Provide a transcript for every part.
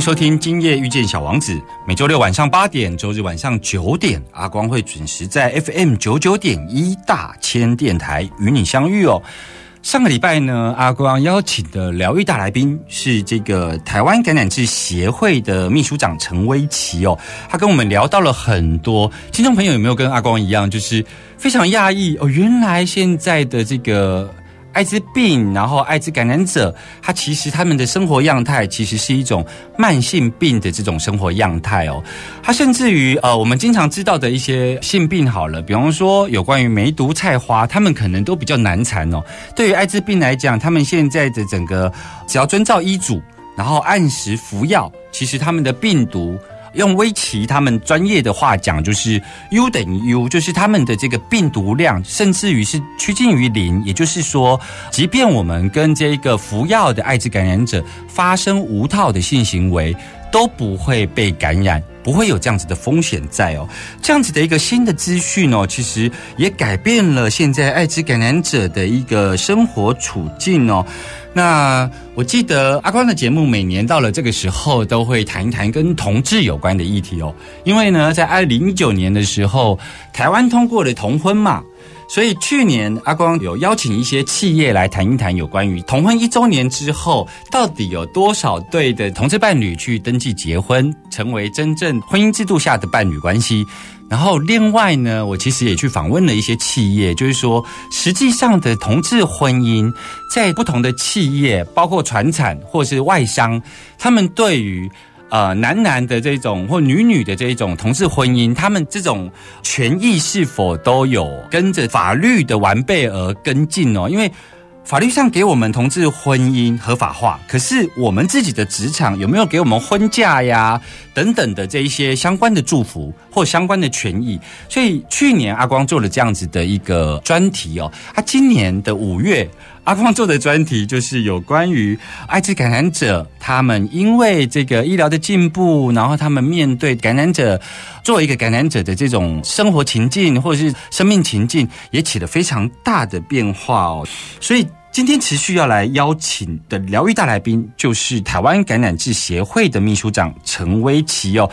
收听《今夜遇见小王子》，每周六晚上八点，周日晚上九点，阿光会准时在 FM 九九点一大千电台与你相遇哦。上个礼拜呢，阿光邀请的疗愈大来宾是这个台湾感染治协会的秘书长陈威奇哦，他跟我们聊到了很多。听众朋友有没有跟阿光一样，就是非常讶异哦？原来现在的这个。艾滋病，然后艾滋感染者，他其实他们的生活样态其实是一种慢性病的这种生活样态哦。他甚至于呃，我们经常知道的一些性病好了，比方说有关于梅毒、菜花，他们可能都比较难缠哦。对于艾滋病来讲，他们现在的整个只要遵照医嘱，然后按时服药，其实他们的病毒。用威奇他们专业的话讲，就是 U 等于 U，就是他们的这个病毒量，甚至于是趋近于零。也就是说，即便我们跟这个服药的艾滋感染者发生无套的性行为，都不会被感染，不会有这样子的风险在哦。这样子的一个新的资讯哦，其实也改变了现在艾滋感染者的一个生活处境哦。那我记得阿光的节目每年到了这个时候都会谈一谈跟同志有关的议题哦，因为呢，在二零一九年的时候，台湾通过了同婚嘛，所以去年阿光有邀请一些企业来谈一谈有关于同婚一周年之后，到底有多少对的同志伴侣去登记结婚，成为真正婚姻制度下的伴侣关系。然后另外呢，我其实也去访问了一些企业，就是说，实际上的同志婚姻在不同的企业，包括传产或是外商，他们对于呃男男的这种或女女的这种同志婚姻，他们这种权益是否都有跟着法律的完备而跟进哦？因为法律上给我们同志婚姻合法化，可是我们自己的职场有没有给我们婚假呀等等的这一些相关的祝福或相关的权益？所以去年阿光做了这样子的一个专题哦，他今年的五月阿光做的专题就是有关于艾滋感染者，他们因为这个医疗的进步，然后他们面对感染者作为一个感染者的这种生活情境或者是生命情境，也起了非常大的变化哦，所以。今天持续要来邀请的疗愈大来宾，就是台湾感染治协会的秘书长陈威奇哦。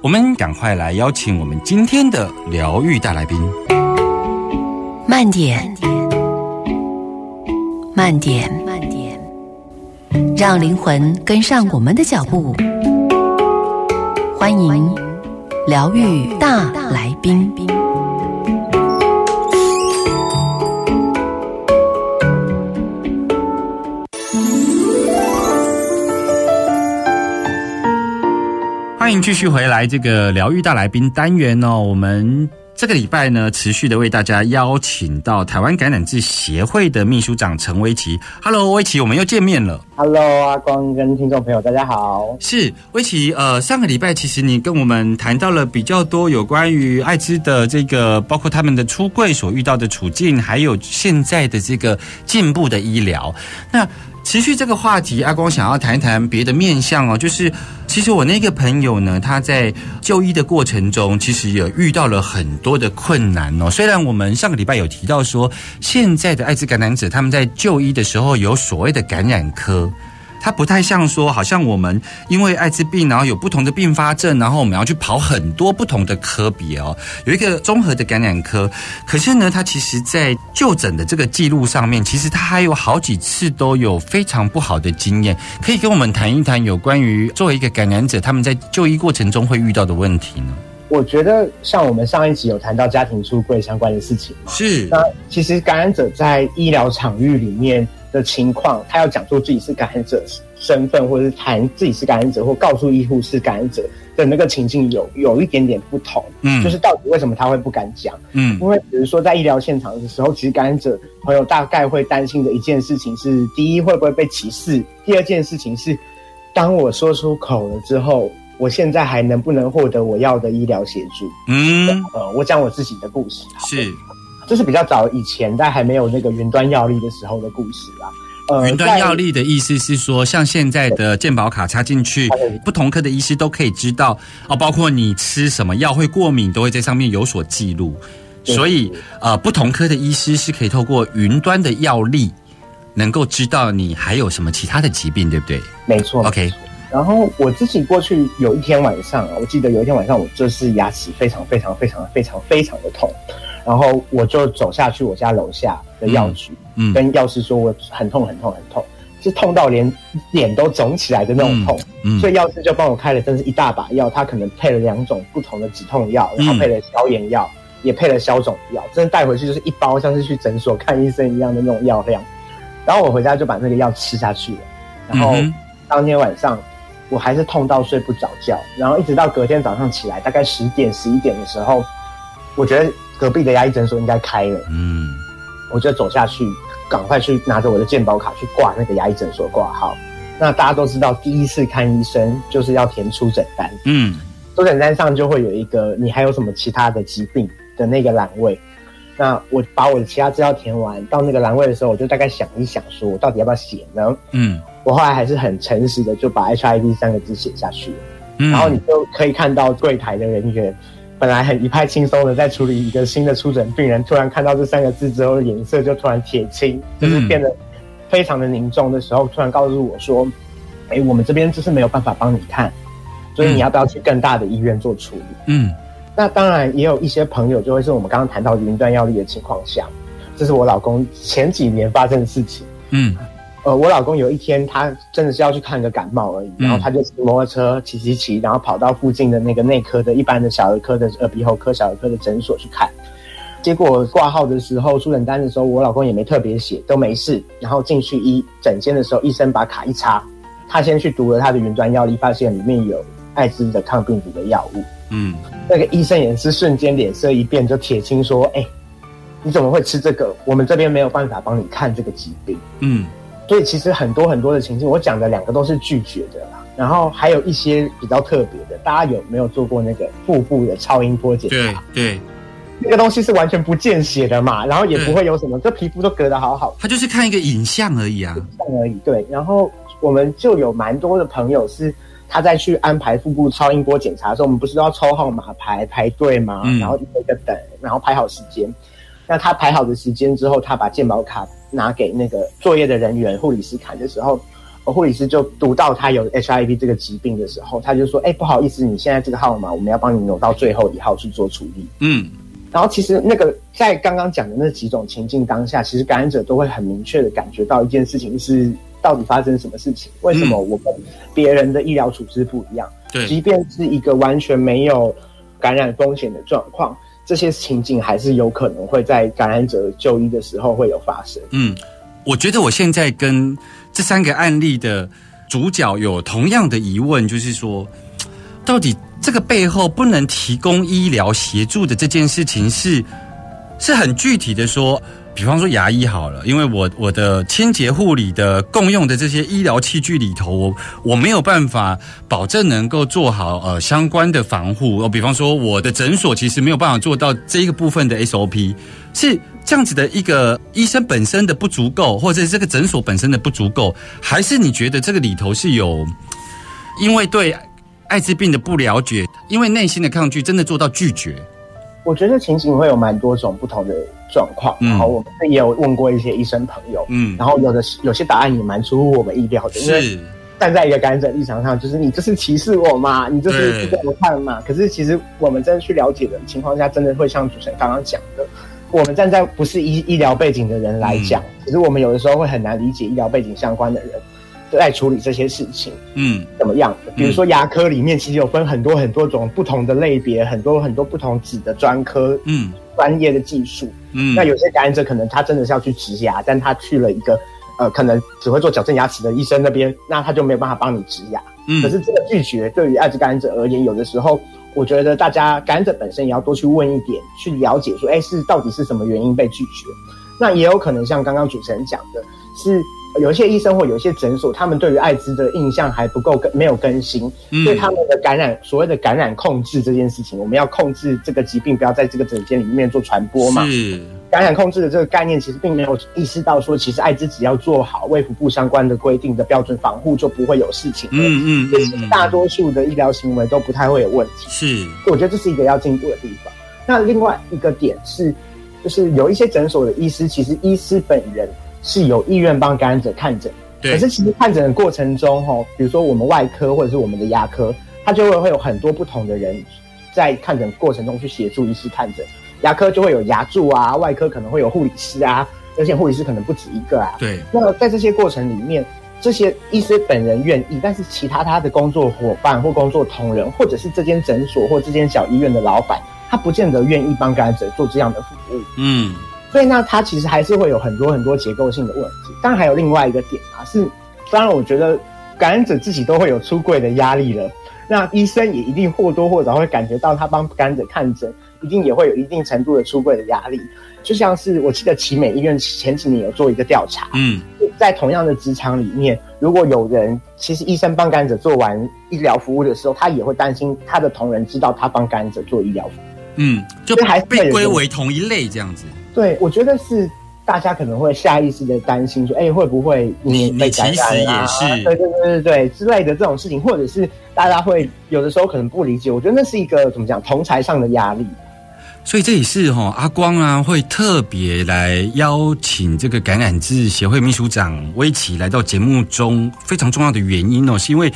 我们赶快来邀请我们今天的疗愈大来宾。慢点，慢点，慢点，让灵魂跟上我们的脚步。欢迎疗愈大来宾。欢迎继续回来这个疗愈大来宾单元哦。我们这个礼拜呢，持续的为大家邀请到台湾感染症协会的秘书长陈威奇。Hello，威奇，我们又见面了。Hello，阿光跟听众朋友，大家好。是威奇，呃，上个礼拜其实你跟我们谈到了比较多有关于艾滋的这个，包括他们的出柜所遇到的处境，还有现在的这个进步的医疗。那持续这个话题，阿光想要谈一谈别的面相哦，就是其实我那个朋友呢，他在就医的过程中，其实也遇到了很多的困难哦。虽然我们上个礼拜有提到说，现在的艾滋感染者他们在就医的时候有所谓的感染科。它不太像说，好像我们因为艾滋病，然后有不同的并发症，然后我们要去跑很多不同的科别哦，有一个综合的感染科。可是呢，它其实在就诊的这个记录上面，其实它还有好几次都有非常不好的经验，可以跟我们谈一谈有关于作为一个感染者，他们在就医过程中会遇到的问题呢？我觉得像我们上一集有谈到家庭出柜相关的事情嘛，是那其实感染者在医疗场域里面的情况，他要讲出自己是感染者身份，或者是谈自己是感染者，或告诉医护是感染者的那个情境有有一点点不同。嗯就是到底为什么他会不敢讲？嗯因为比如说在医疗现场的时候，其实感染者朋友大概会担心的一件事情是：第一，会不会被歧视；第二件事情是，当我说出口了之后，我现在还能不能获得我要的医疗协助？嗯呃，我讲我自己的故事，是这是比较早以前，在还没有那个云端药力的时候的故事啦。呃，云端药力的意思是说，像现在的健保卡插进去，不同科的医师都可以知道哦，包括你吃什么药会过敏，都会在上面有所记录。所以呃，不同科的医师是可以透过云端的药力，能够知道你还有什么其他的疾病，对不对在没错？OK，然后我自己过去有一天晚上啊，我记得有一天晚上，我就是牙齿非常非常非常非常非常的痛，然后我就走下去我家楼下的药局，嗯跟药师说我很痛很痛很痛，是痛到连脸都肿起来的那种痛。嗯所以药师就帮我开了真是一大把药，他可能配了两种不同的止痛药，然后嗯配了消炎药，也配了消肿药，真的带回去就是一包像是去诊所看医生一样的那种药量。然后我回家就把那个药吃下去了，然后当天晚上我还是痛到睡不着觉，然后一直到隔天早上起来，大概十点十一点的时候，我觉得隔壁的牙医诊所应该开了，嗯我就走下去，赶快去拿着我的健保卡去挂那个牙医诊所挂号。那大家都知道，第一次看医生就是要填出诊单，嗯出诊单上就会有一个你还有什么其他的疾病的那个栏位。那我把我的其他资料填完，到那个栏位的时候，我就大概想一想，说我到底要不要写呢？嗯我后来还是很诚实的就把 HIV 三个字写下去了。嗯，然后你就可以看到柜台的人员本来很一派轻松的在处理一个新的出诊病人，突然看到这三个字之后，脸色就突然铁青，就是变得非常的凝重的时候，突然告诉我说：“哎，我们这边就是没有办法帮你看，所以你要不要去更大的医院做处理？”嗯那当然也有一些朋友就会是我们刚刚谈到云端药力的情况下，这是我老公前几年发生的事情。嗯呃，我老公有一天他真的是要去看个感冒而已，嗯然后他就骑摩托车骑骑骑，然后跑到附近的那个内科的一般的小儿科的耳鼻喉科、小儿科的诊所去看。结果挂号的时候出诊单的时候，我老公也没特别写，都没事。然后进去医诊间的时候，医生把卡一插，他先去读了他的云端药力，发现里面有艾滋的抗病毒的药物。嗯那个医生也是瞬间脸色一变，就铁青说：“哎、你怎么会吃这个？我们这边没有办法帮你看这个疾病。”嗯所以其实很多很多的情境，我讲的两个都是拒绝的啦。然后还有一些比较特别的，大家有没有做过那个腹部的超音波检查？对，那个东西是完全不见血的嘛，然后也不会有什么，这皮肤都隔得好好他就是看一个影像而已啊。影像而已。对，然后我们就有蛮多的朋友是他在去安排腹部超音波检查的时候，我们不是都要抽号码牌排队嘛？嗯然后一个一个等，然后排好时间。那他排好的时间之后，他把健保卡拿给那个作业的人员护理师看的时候，呃护理师就读到他有 HIV 这个疾病的时候，他就说：“哎、不好意思，你现在这个号码我们要帮你挪到最后一号去做处理。”嗯然后其实那个在刚刚讲的那几种情境当下，其实感染者都会很明确的感觉到一件事情是到底发生什么事情，为什么我跟别人的医疗处置不一样？对即便是一个完全没有感染风险的状况，这些情景还是有可能会在感染者就医的时候会有发生。嗯，我觉得我现在跟这三个案例的主角有同样的疑问，就是说，到底这个背后不能提供医疗协助的这件事情是是很具体的说，比方说牙医好了，因为我我的清洁护理的共用的这些医疗器具里头，我我没有办法保证能够做好呃相关的防护。哦，比方说我的诊所其实没有办法做到这一个部分的 SOP，是这样子的一个医生本身的不足够，或者这个诊所本身的不足够，还是你觉得这个里头是有因为对艾滋病的不了解，因为内心的抗拒，真的做到拒绝？我觉得情形会有蛮多种不同的状况，嗯。然后我们也有问过一些医生朋友，嗯，然后有的有些答案也蛮出乎我们意料的，因为，站在一个感染者立场上，就是你这是歧视我嘛，你这是对。不给我看嘛。可是其实我们真的去了解的情况下，真的会像主持人刚刚讲的，我们站在不是医医疗背景的人来讲，嗯其实我们有的时候会很难理解医疗背景相关的人在处理这些事情嗯怎么样的。比如说牙科里面其实有分很多很多种不同的类别，很多很多不同子的专科嗯专业的技术。嗯，那有些感染者可能他真的是要去植牙，但他去了一个呃可能只会做矫正牙齿的医生那边，那他就没有办法帮你植牙。嗯可是这个拒绝对于艾滋感染者而言，有的时候我觉得大家感染者本身也要多去问一点，去了解说，哎，是到底是什么原因被拒绝？那也有可能像刚刚主持人讲的，是有一些医生或有一些诊所，他们对于艾滋的印象还不够更没有更新，嗯所以他们的感染所谓的感染控制这件事情，我们要控制这个疾病不要在这个诊间里面做传播嘛。是，感染控制的这个概念，其实并没有意识到说，其实艾滋只要做好卫福部相关的规定的标准防护，就不会有事情。嗯嗯嗯大多数的医疗行为都不太会有问题。是，我觉得这是一个要进步的地方。那另外一个点是，就是有一些诊所的医师，其实医师本人是有意愿帮感染者看诊，对可是其实看诊的过程中，哈，比如说我们外科或者是我们的牙科，它就会会有很多不同的人在看诊过程中去协助医师看诊。牙科就会有牙助啊，外科可能会有护理师啊，而且护理师可能不止一个啊。对，那在这些过程里面，这些医师本人愿意，但是其他他的工作伙伴或工作同仁，或者是这间诊所或这间小医院的老板，他不见得愿意帮感染者做这样的服务。嗯所以那他其实还是会有很多很多结构性的问题。当然还有另外一个点啊，是当然我觉得感染者自己都会有出柜的压力了，那医生也一定或多或少会感觉到他帮感染者看诊，一定也会有一定程度的出柜的压力。就像是我记得奇美医院前几年有做一个调查，嗯在同样的职场里面，如果有人其实医生帮感染者做完医疗服务的时候，他也会担心他的同仁知道他帮感染者做医疗服务。嗯，就还被归为同一类这样子。对，我觉得是大家可能会下意识的担心说，哎、会不会你被感染啊？你其实也是对对对对对之类的这种事情，或者是大家会有的时候可能不理解，我觉得那是一个怎么讲同才上的压力。所以这也是哈、阿光啊会特别来邀请这个感染治协会秘书长威奇来到节目中非常重要的原因哦，是因为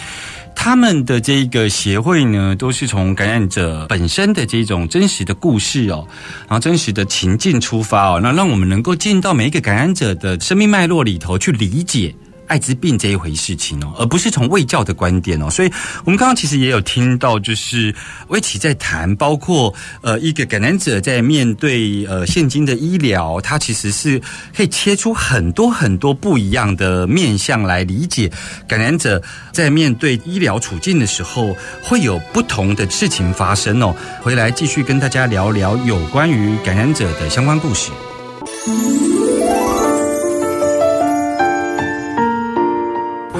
他们的这个协会呢，都是从感染者本身的这种真实的故事哦，然后真实的情境出发哦，那让我们能够进到每一个感染者的生命脉络里头去理解。艾滋病这一回事情哦，而不是从卫教的观点哦，所以我们刚刚其实也有听到，就是威奇在谈，包括呃一个感染者在面对呃现今的医疗，他其实是可以切出很多很多不一样的面向来理解感染者在面对医疗处境的时候，会有不同的事情发生哦。回来继续跟大家聊聊有关于感染者的相关故事。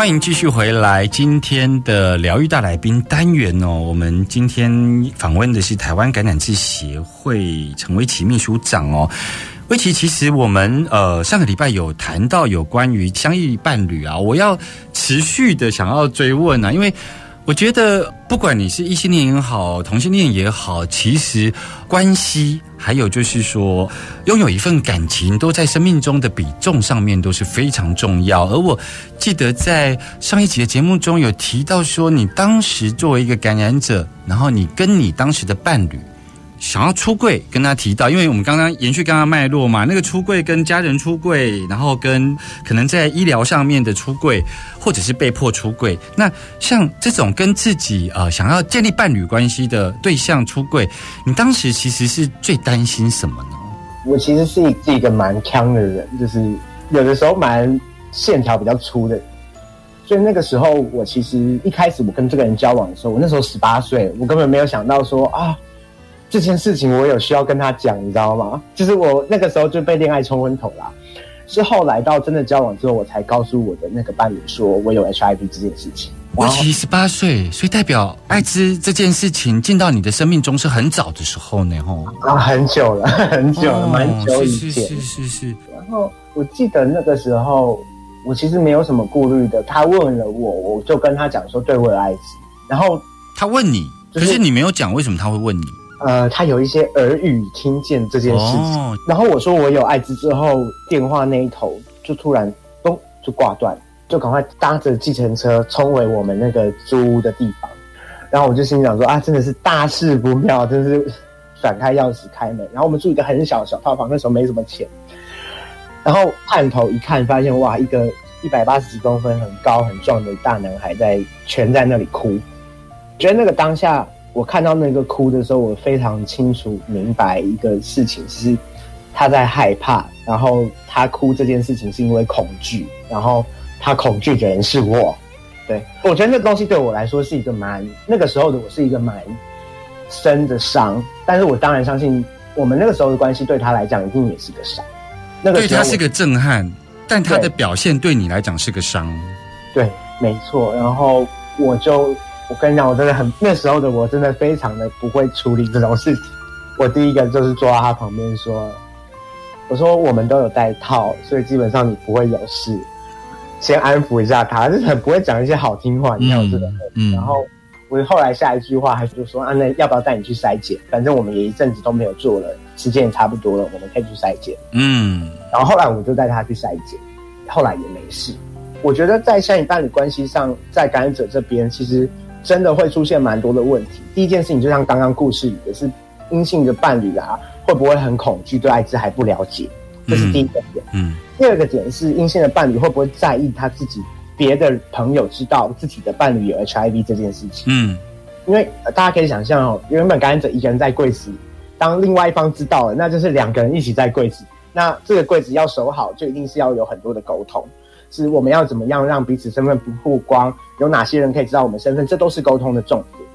欢迎继续回来，今天的疗愈大来宾单元哦，我们今天访问的是台湾感染志协会陈威奇秘书长哦。威奇，其实我们呃上个礼拜有谈到有关于相遇伴侣啊，我要持续的想要追问啊，因为我觉得不管你是异性恋也好，同性恋也好，其实关系还有就是说拥有一份感情，都在生命中的比重上面都是非常重要。而我记得在上一集的节目中有提到说，你当时作为一个感染者，然后你跟你当时的伴侣。想要出柜，跟他提到，因为我们刚刚延续刚刚脉络嘛，那个出柜跟家人出柜，然后跟可能在医疗上面的出柜，或者是被迫出柜。那像这种跟自己呃想要建立伴侣关系的对象出柜，你当时其实是最担心什么呢？我其实是一个蛮强的人，就是有的时候蛮线条比较粗的。所以那个时候，我其实一开始我跟这个人交往的时候，我那时候十八岁，我根本没有想到说啊，这件事情我有需要跟他讲，你知道吗？就是我那个时候就被恋爱冲昏头啦。是后来到真的交往之后，我才告诉我的那个伴侣说我有 HIV 这件事情。为期十八岁，所以代表艾滋这件事情进到你的生命中是很早的时候呢，吼啊，很久了，很久了，蛮久以前。是是是是。然后我记得那个时候，我其实没有什么顾虑的。他问了我，我就跟他讲说，对我有艾滋。然后他问你，可是你没有讲为什么他会问你。呃，他有一些耳语听见这件事情，然后我说我有艾滋之后，电话那一头就突然咚就挂断，就赶快搭着计程车冲回我们那个租屋的地方，然后我就心想说啊，真的是大事不妙，真是转开钥匙开门，然后我们住一个很小小套房，那时候没什么钱，然后探头一看，发现哇，一个一百八十几公分、很高很壮的大男孩在蜷在那里哭，觉得那个当下。我看到那个哭的时候，我非常清楚明白一个事情，是他在害怕，然后他哭这件事情是因为恐惧，然后他恐惧的人是我。对我觉得那东西对我来说是一个蛮那个时候的我是一个蛮深的伤，但是我当然相信我们那个时候的关系对他来讲一定也是个伤。那个对他是个震撼，但他的表现对你来讲是个伤。对，没错。然后我就。我跟你讲，我真的很那时候的我，真的非常的不会处理这种事情。我第一个就是坐在他旁边说：“我说我们都有带套，所以基本上你不会有事。”先安抚一下他，就是很不会讲一些好听话，你知道这个。嗯。然后我后来下一句话还是就说：“啊，那要不要带你去筛检？反正我们也一阵子都没有做了，时间也差不多了，我们可以去筛检。”嗯。然后后来我就带他去筛检，后来也没事。我觉得在像你伴侣关系上，在感染者这边，其实。真的会出现蛮多的问题。第一件事情，就像刚刚故事里的是阴性的伴侣啊，会不会很恐惧，对艾滋还不了解？这是第一个点。嗯。第二个点是阴性的伴侣会不会在意他自己别的朋友知道自己的伴侣有 HIV 这件事情？嗯。因为大家可以想象哦，原本感染者一个人在柜子，当另外一方知道了，那就是两个人一起在柜子。那这个柜子要守好，就一定是要有很多的沟通。是我们要怎么样让彼此身份不曝光？有哪些人可以知道我们身份？这都是沟通的重点。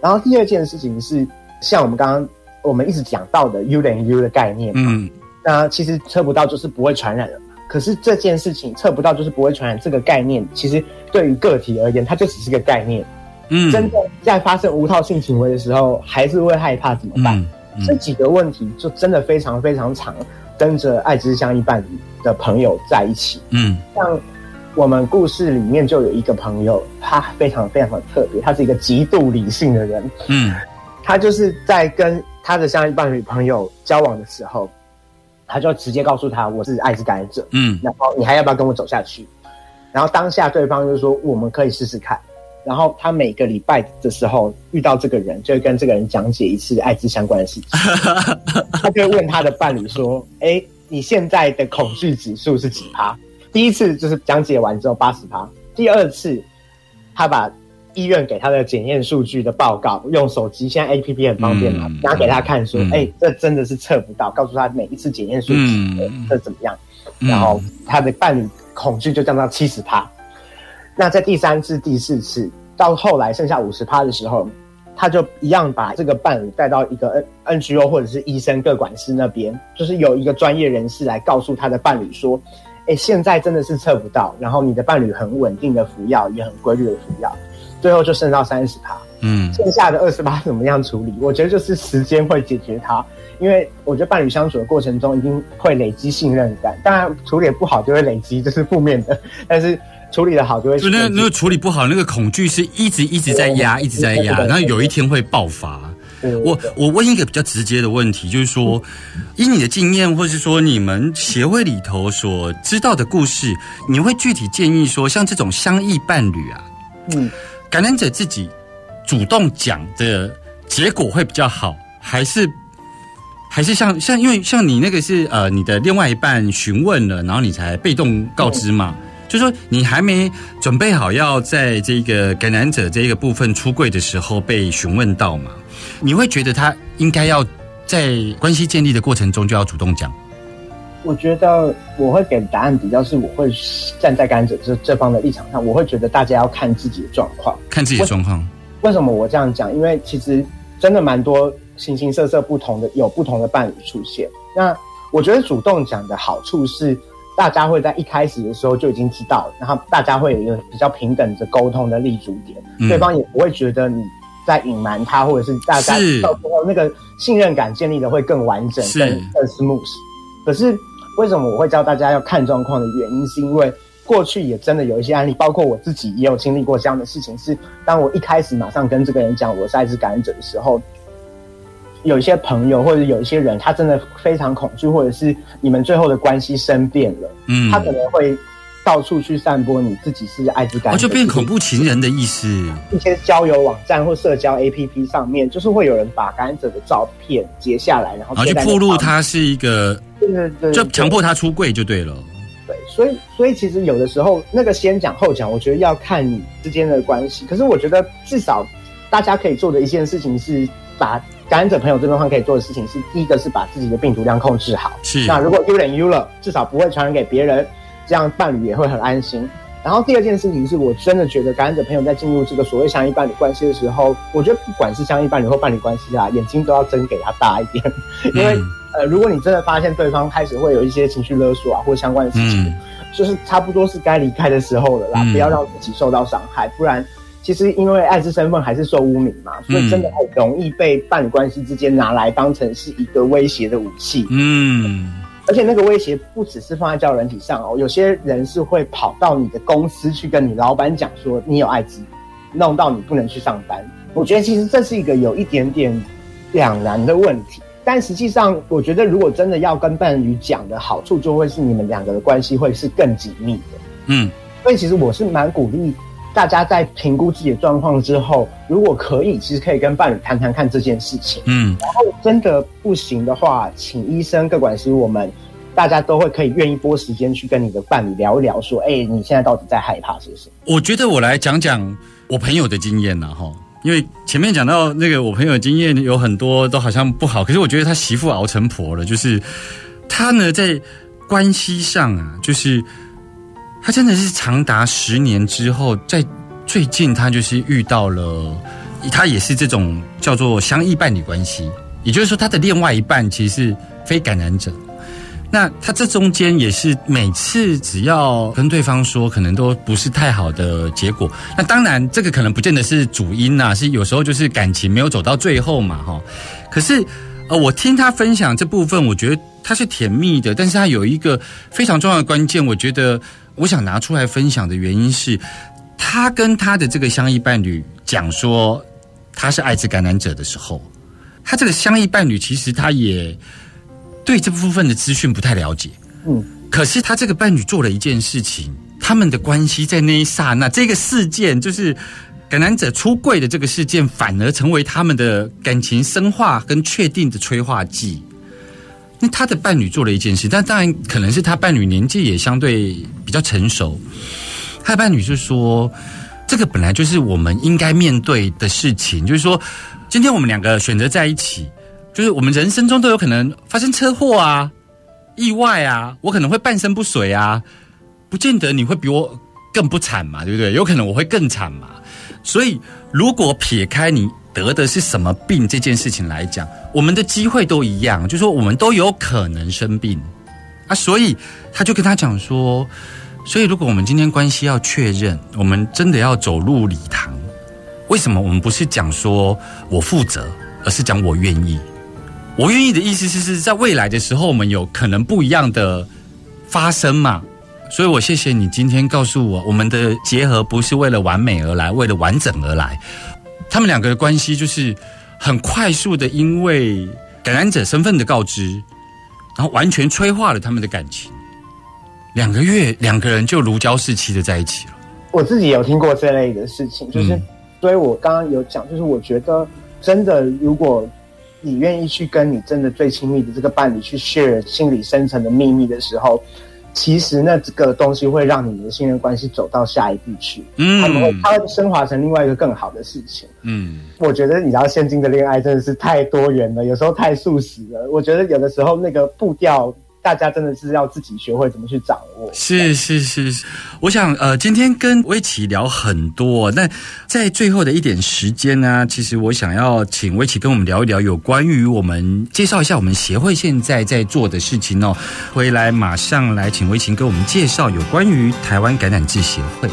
然后第二件事情是，像我们刚刚我们一直讲到的 “U 等于 U” 的概念，嗯，那其实测不到就是不会传染了。可是这件事情测不到就是不会传染这个概念，其实对于个体而言，它就只是个概念。嗯，真的在发生无套性行为的时候，还是会害怕怎么办？这几个问题就真的非常非常长。跟着爱之相依伴侣的朋友在一起，嗯，像我们故事里面就有一个朋友，他非常非常的特别，他是一个极度理性的人，嗯，他就是在跟他的相依伴侣朋友交往的时候，他就直接告诉他我是艾滋感染者，嗯，然后你还要不要跟我走下去？然后当下对方就说我们可以试试看。然后他每个礼拜的时候遇到这个人，就会跟这个人讲解一次艾滋相关的事情。他就会问他的伴侣说：“哎，你现在的恐惧指数是几趴？”第一次就是讲解完之后八十趴。第二次，他把医院给他的检验数据的报告用手机，现在 A P P 很方便嘛，拿给他看说：“哎，这真的是测不到。”告诉他每一次检验数据这怎么样。然后他的伴侣恐惧就降到七十趴。那在第三次、第四次到后来剩下五十趴的时候，他就一样把这个伴侣带到一个 N N G O 或者是医生各管事那边，就是有一个专业人士来告诉他的伴侣说：“哎，现在真的是测不到，然后你的伴侣很稳定的服药，也很规律的服药，最后就剩到三十趴。嗯，剩下的二十八怎么样处理？我觉得就是时间会解决它，因为我觉得伴侣相处的过程中一定会累积信任感，当然处理不好就会累积，这是负面的，但是。处理的好就会，就那那个处理不好，那个恐惧是一直一直在压，一直在压，然后有一天会爆发。我我问一个比较直接的问题，就是说，以你的经验，或是说你们协会里头所知道的故事，你会具体建议说，像这种相异伴侣啊，嗯，感染者自己主动讲的结果会比较好，还是还是像像因为像你那个是呃你的另外一半询问了，然后你才被动告知嘛？就说你还没准备好要在这个感染者这一个部分出柜的时候被询问到嘛？你会觉得他应该要在关系建立的过程中就要主动讲？我觉得我会给答案比较是，我会站在感染者这这方的立场上，我会觉得大家要看自己的状况。看自己的状况。为什么我这样讲？因为其实真的蛮多形形色色不同的有不同的伴侣出现。那我觉得主动讲的好处是，大家会在一开始的时候就已经知道，然后大家会有一个比较平等的沟通的立足点，嗯对方也不会觉得你在隐瞒他，或者是大家到时候那个信任感建立的会更完整、更更 smooth。可是为什么我会教大家要看状况的原因，是因为过去也真的有一些案例，包括我自己也有经历过这样的事情。是当我一开始马上跟这个人讲我是艾滋感染者的时候，有一些朋友或者有一些人，他真的非常恐惧，或者是你们最后的关系生变了，嗯他可能会到处去散播你自己是艾滋感哦，染者，就变恐怖情人的意思。一些交友网站或社交 APP 上面，就是会有人把感染者的照片截下来，然后然后就贴在那上面，暴露他是一个，对对对，就强迫他出柜就对了。对，所以所以其实有的时候那个先讲后讲，我觉得要看你之间的关系。可是我觉得至少大家可以做的一件事情是，把感染者朋友这边话可以做的事情是，第一个是把自己的病毒量控制好。是那如果 U 人 U 了，至少不会传染给别人，这样伴侣也会很安心。然后第二件事情是我真的觉得感染者朋友在进入这个所谓相依伴侣关系的时候，我觉得不管是相依伴侣或伴侣关系啊，眼睛都要睁给他大一点，因为、嗯呃，如果你真的发现对方开始会有一些情绪勒索啊或相关的事情，嗯就是差不多是该离开的时候了啦，嗯不要让自己受到伤害，不然其实因为艾滋身份还是受污名嘛，所以真的很容易被伴侣关系之间拿来当成是一个威胁的武器。嗯，而且那个威胁不只是放在交友软体上哦，有些人是会跑到你的公司去跟你老板讲说你有艾滋，弄到你不能去上班。我觉得其实这是一个有一点点两难的问题。但实际上，我觉得如果真的要跟伴侣讲的好处，就会是你们两个的关系会是更紧密的。嗯，所以其实我是蛮鼓励大家在评估自己的状况之后，如果可以，其实可以跟伴侣谈谈看这件事情。嗯，然后真的不行的话，请医生、各管师，我们大家都会可以愿意拨时间去跟你的伴侣聊一聊，说，哎、你现在到底在害怕些什么？我觉得我来讲讲我朋友的经验呐，哈。因为前面讲到那个我朋友的经验有很多都好像不好，可是我觉得他媳妇熬成婆了，就是他呢在关系上啊，就是他真的是长达十年之后，在最近他就是遇到了，他也是这种叫做相依伴侣关系，也就是说他的另外一半其实是非感染者。那他这中间也是每次只要跟对方说，可能都不是太好的结果。那当然，这个可能不见得是主因呐、是有时候就是感情没有走到最后嘛，哈。可是，呃，我听他分享这部分，我觉得他是甜蜜的，但是他有一个非常重要的关键，我觉得我想拿出来分享的原因是，他跟他的这个相依伴侣讲说他是艾滋感染者的时候，他这个相依伴侣其实他也。对这部分的资讯不太了解，嗯，可是他这个伴侣做了一件事情，他们的关系在那一刹那，这个事件就是感染者出柜的这个事件，反而成为他们的感情深化跟确定的催化剂。那他的伴侣做了一件事，但当然可能是他伴侣年纪也相对比较成熟，他的伴侣是说，这个本来就是我们应该面对的事情，就是说，今天我们两个选择在一起。就是我们人生中都有可能发生车祸啊、意外啊，我可能会半身不遂啊，不见得你会比我更不惨嘛，对不对？有可能我会更惨嘛。所以，如果撇开你得的是什么病这件事情来讲，我们的机会都一样，就说我们都有可能生病啊。所以他就跟他讲说，所以如果我们今天关系要确认，我们真的要走入礼堂。为什么我们不是讲说我负责，而是讲我愿意？我愿意的意思是是在未来的时候，我们有可能不一样的发生嘛？所以我谢谢你今天告诉我，我们的结合不是为了完美而来，为了完整而来。他们两个的关系就是很快速的，因为感染者身份的告知，然后完全催化了他们的感情。两个月，两个人就如胶似漆的在一起了。我自己有听过这类的事情，就是，嗯所以我刚刚有讲，就是我觉得真的，如果你愿意去跟你真的最亲密的这个伴侣去 share 心理深层的秘密的时候，其实那这个东西会让你们的信任关系走到下一步去，他们会嗯它会升华成另外一个更好的事情。嗯，我觉得你知道，现今的恋爱真的是太多元了，有时候太速食了。我觉得有的时候那个步调大家真的是要自己学会怎么去掌握。是是是，我想呃，今天跟威奇聊很多，那在最后的一点时间呢，其实我想要请威奇跟我们聊一聊有关于我们介绍一下我们协会现在在做的事情哦。回来马上来请威奇跟我们介绍有关于台湾感染志协会。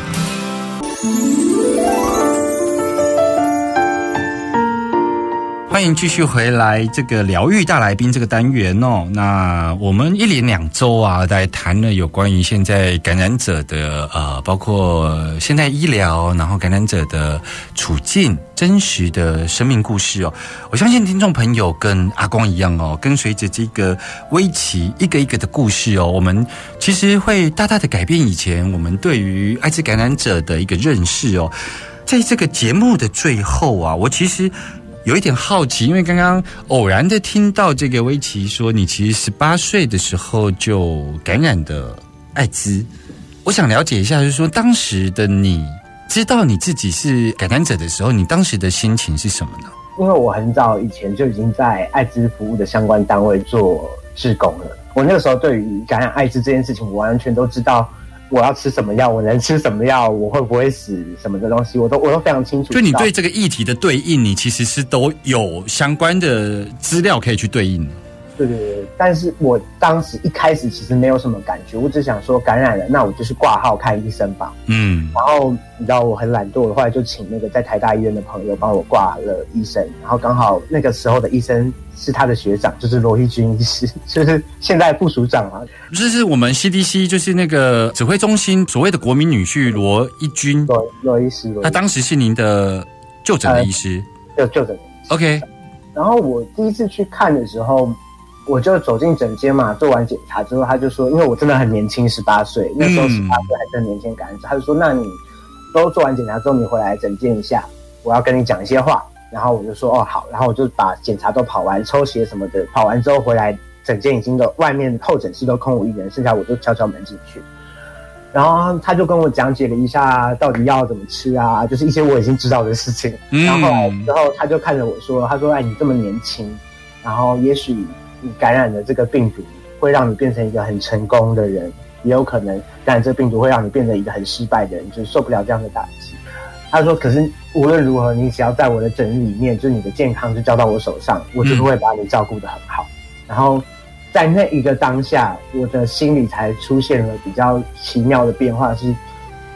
欢迎继续回来这个疗愈大来宾这个单元哦。那我们一连两周啊，来谈了有关于现在感染者的呃，包括现代医疗，然后感染者的处境、真实的生命故事哦。我相信听众朋友跟阿光一样哦，跟随着这个危奇一个一个的故事哦，我们其实会大大的改变以前我们对于艾滋感染者的一个认识哦。在这个节目的最后啊，我其实。有一点好奇，因为刚刚偶然的听到这个威奇说，你其实十八岁的时候就感染的艾滋，我想了解一下，就是说当时的你知道你自己是感染者的时候，你当时的心情是什么呢？因为我很早以前就已经在艾滋服务的相关单位做志工了，我那个时候对于感染艾滋这件事情，我完全都知道。我要吃什么药？我能吃什么药？我会不会死？什么的东西，我都我都非常清楚。就你对这个议题的对应，你其实是都有相关的资料可以去对应。对对对，但是我当时一开始其实没有什么感觉，我只想说感染了，那我就是挂号看医生吧。嗯，然后你知道我很懒惰，后来就请那个在台大医院的朋友帮我挂了医生，然后刚好那个时候的医生是他的学长，就是罗一军医师，就是现在副署长啊。这是我们 CDC，就是那个指挥中心所谓的国民女婿罗一军，罗罗医师，他当时是您的就诊的医师，就就诊。OK，然后我第一次去看的时候。我就走进诊间嘛，做完检查之后，他就说，因为我真的很年轻，十八岁，那时候十八岁还是很年轻感染者，他就说，那你都做完检查之后，你回来诊间一下，我要跟你讲一些话。然后我就说，哦好，然后我就把检查都跑完，抽血什么的跑完之后回来，整间已经都外面候诊室都空无一人，剩下我就敲敲门进去。然后他就跟我讲解了一下到底药怎么吃啊，就是一些我已经知道的事情。然后后来之后他就看着我说，他说，哎，你这么年轻，然后也许。你感染的这个病毒会让你变成一个很成功的人，也有可能感染这个病毒会让你变成一个很失败的人，就是受不了这样的打击。他说：“可是无论如何，你只要在我的诊里面，就是你的健康就交到我手上，我就会把你照顾的很好。”然后在那一个当下，我的心里才出现了比较奇妙的变化，是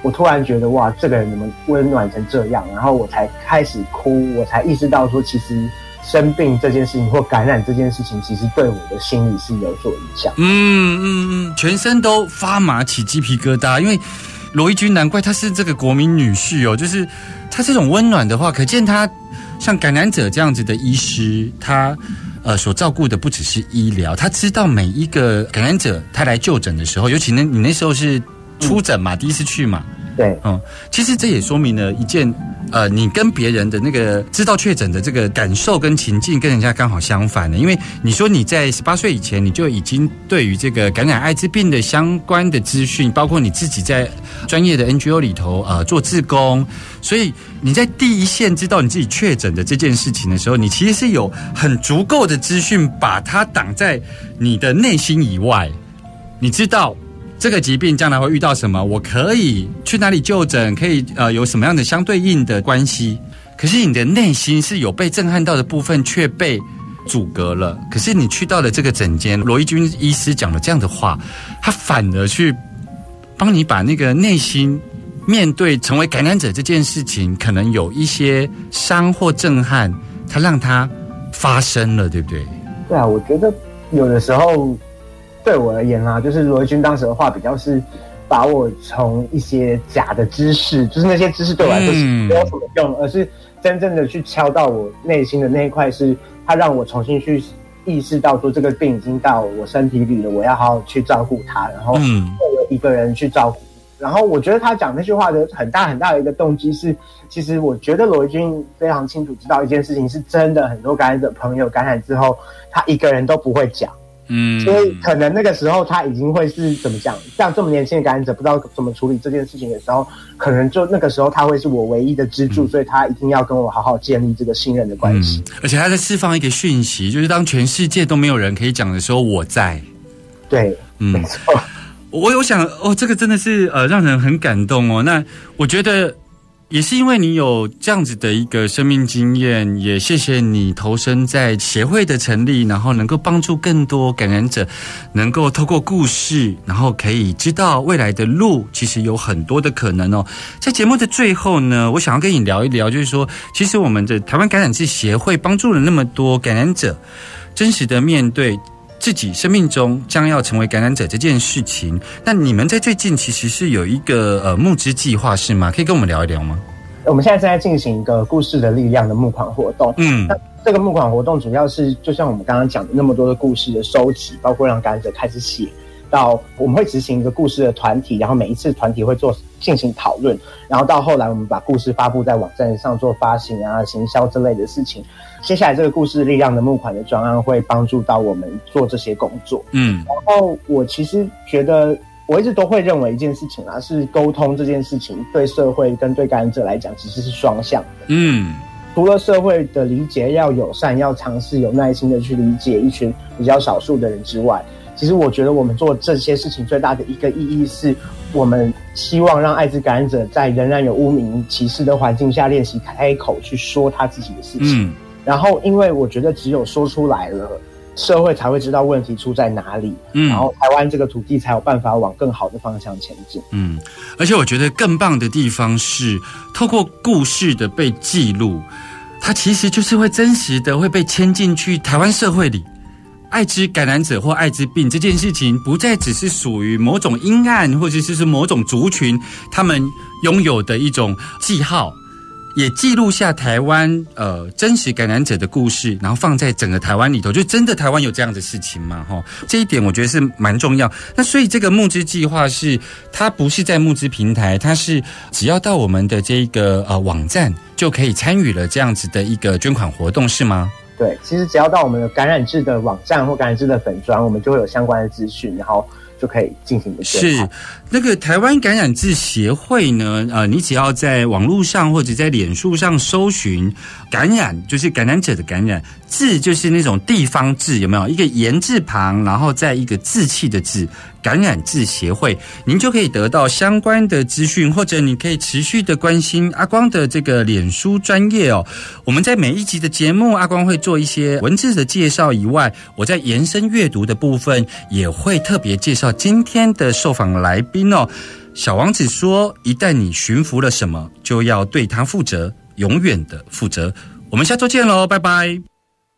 我突然觉得哇，这个人怎么温暖成这样？然后我才开始哭，我才意识到说，其实。生病这件事情或感染这件事情，其实对我的心理是有所影响。嗯嗯嗯，全身都发麻起鸡皮疙瘩，因为罗一君难怪她是这个国民女婿哦，就是她这种温暖的话，可见她像感染者这样子的医师，她呃所照顾的不只是医疗，她知道每一个感染者他来就诊的时候，尤其那你那时候是出诊嘛，第一次去嘛。对，嗯，其实这也说明了一件，呃，你跟别人的那个知道确诊的这个感受跟情境，跟人家刚好相反的。因为你说你在十八岁以前，你就已经对于这个感染艾滋病的相关的资讯，包括你自己在专业的 NGO 里头呃做志工，所以你在第一线知道你自己确诊的这件事情的时候，你其实是有很足够的资讯把它挡在你的内心以外，你知道。这个疾病将来会遇到什么？我可以去哪里就诊？可以呃有什么样的相对应的关系？可是你的内心是有被震撼到的部分，却被阻隔了。可是你去到了这个诊间，罗伊军医师讲了这样的话，他反而去帮你把那个内心面对成为感染者这件事情，可能有一些伤或震撼，他让它发生了，对不对？对啊，我觉得有的时候。对我而言啊，就是罗军当时的话，比较是把我从一些假的知识，就是那些知识对我来说是没有什么用，而是真正的去敲到我内心的那一块，是他让我重新去意识到说，这个病已经到我身体里了，我要好好去照顾他，然后有一个人去照顾。然后我觉得他讲那句话的很大很大的一个动机是，其实我觉得罗军非常清楚知道一件事情，是真的很多感染者朋友感染之后，他一个人都不会讲。嗯，所以可能那个时候他已经会是怎么讲？像这么年轻的感染者，不知道怎么处理这件事情的时候，可能就那个时候他会是我唯一的支柱，所以他一定要跟我好好建立这个信任的关系。而且他在释放一个讯息，就是当全世界都没有人可以讲的时候，我在。对，嗯没错。我有想哦，这个真的是呃让人很感动哦。那我觉得也是因为你有这样子的一个生命经验，也谢谢你投身在协会的成立，然后能够帮助更多感染者，能够透过故事，然后可以知道未来的路其实有很多的可能哦。在节目的最后呢，我想要跟你聊一聊，就是说，其实我们的台湾感染治协会帮助了那么多感染者，真实的面对。自己生命中将要成为感染者这件事情，那你们在最近其实是有一个呃募资计划是吗？可以跟我们聊一聊吗？我们现在正在进行一个故事的力量的募款活动。嗯那这个募款活动主要是，就像我们刚刚讲的那么多的故事的收集，包括让感染者开始写，到我们会执行一个故事的团体，然后每一次团体会做进行讨论，然后到后来我们把故事发布在网站上做发行啊、行销之类的事情。接下来这个故事力量的募款的专案会帮助到我们做这些工作。嗯然后我其实觉得，我一直都会认为一件事情啊，是沟通这件事情对社会跟对感染者来讲其实是双向的。嗯除了社会的理解要友善，要尝试有耐心的去理解一群比较少数的人之外，其实我觉得我们做这些事情最大的一个意义是，我们希望让艾滋感染者在仍然有污名歧视的环境下练习开口去说他自己的事情。嗯然后，因为我觉得只有说出来了，社会才会知道问题出在哪里，嗯然后台湾这个土地才有办法往更好的方向前进。嗯，而且我觉得更棒的地方是，透过故事的被记录，它其实就是会真实的会被牵进去台湾社会里。艾滋感染者或艾滋病这件事情，不再只是属于某种阴暗或者是是某种族群他们拥有的一种记号，也记录下台湾呃真实感染者的故事，然后放在整个台湾里头，就真的台湾有这样的事情嘛？哈，这一点我觉得是蛮重要。那所以这个募资计划是它不是在募资平台，它是只要到我们的这个呃网站就可以参与了这样子的一个捐款活动，是吗？对，其实只要到我们的感染制的网站或感染制的粉砖，我们就会有相关的资讯，然后就可以进行的捐是。那个台湾感染治协会呢？呃，你只要在网络上或者在脸书上搜寻“感染”，就是感染者的感染；“治”就是那种地方字，有没有？一个言字旁，然后再一个志气的“志”，感染治协会，您就可以得到相关的资讯，或者你可以持续的关心阿光的这个脸书专业哦。我们在每一集的节目，阿光会做一些文字的介绍以外，我在延伸阅读的部分也会特别介绍今天的受访来宾哦。小王子说：“一旦你驯服了什么，就要对它负责，永远的负责。”我们下周见喽，拜拜。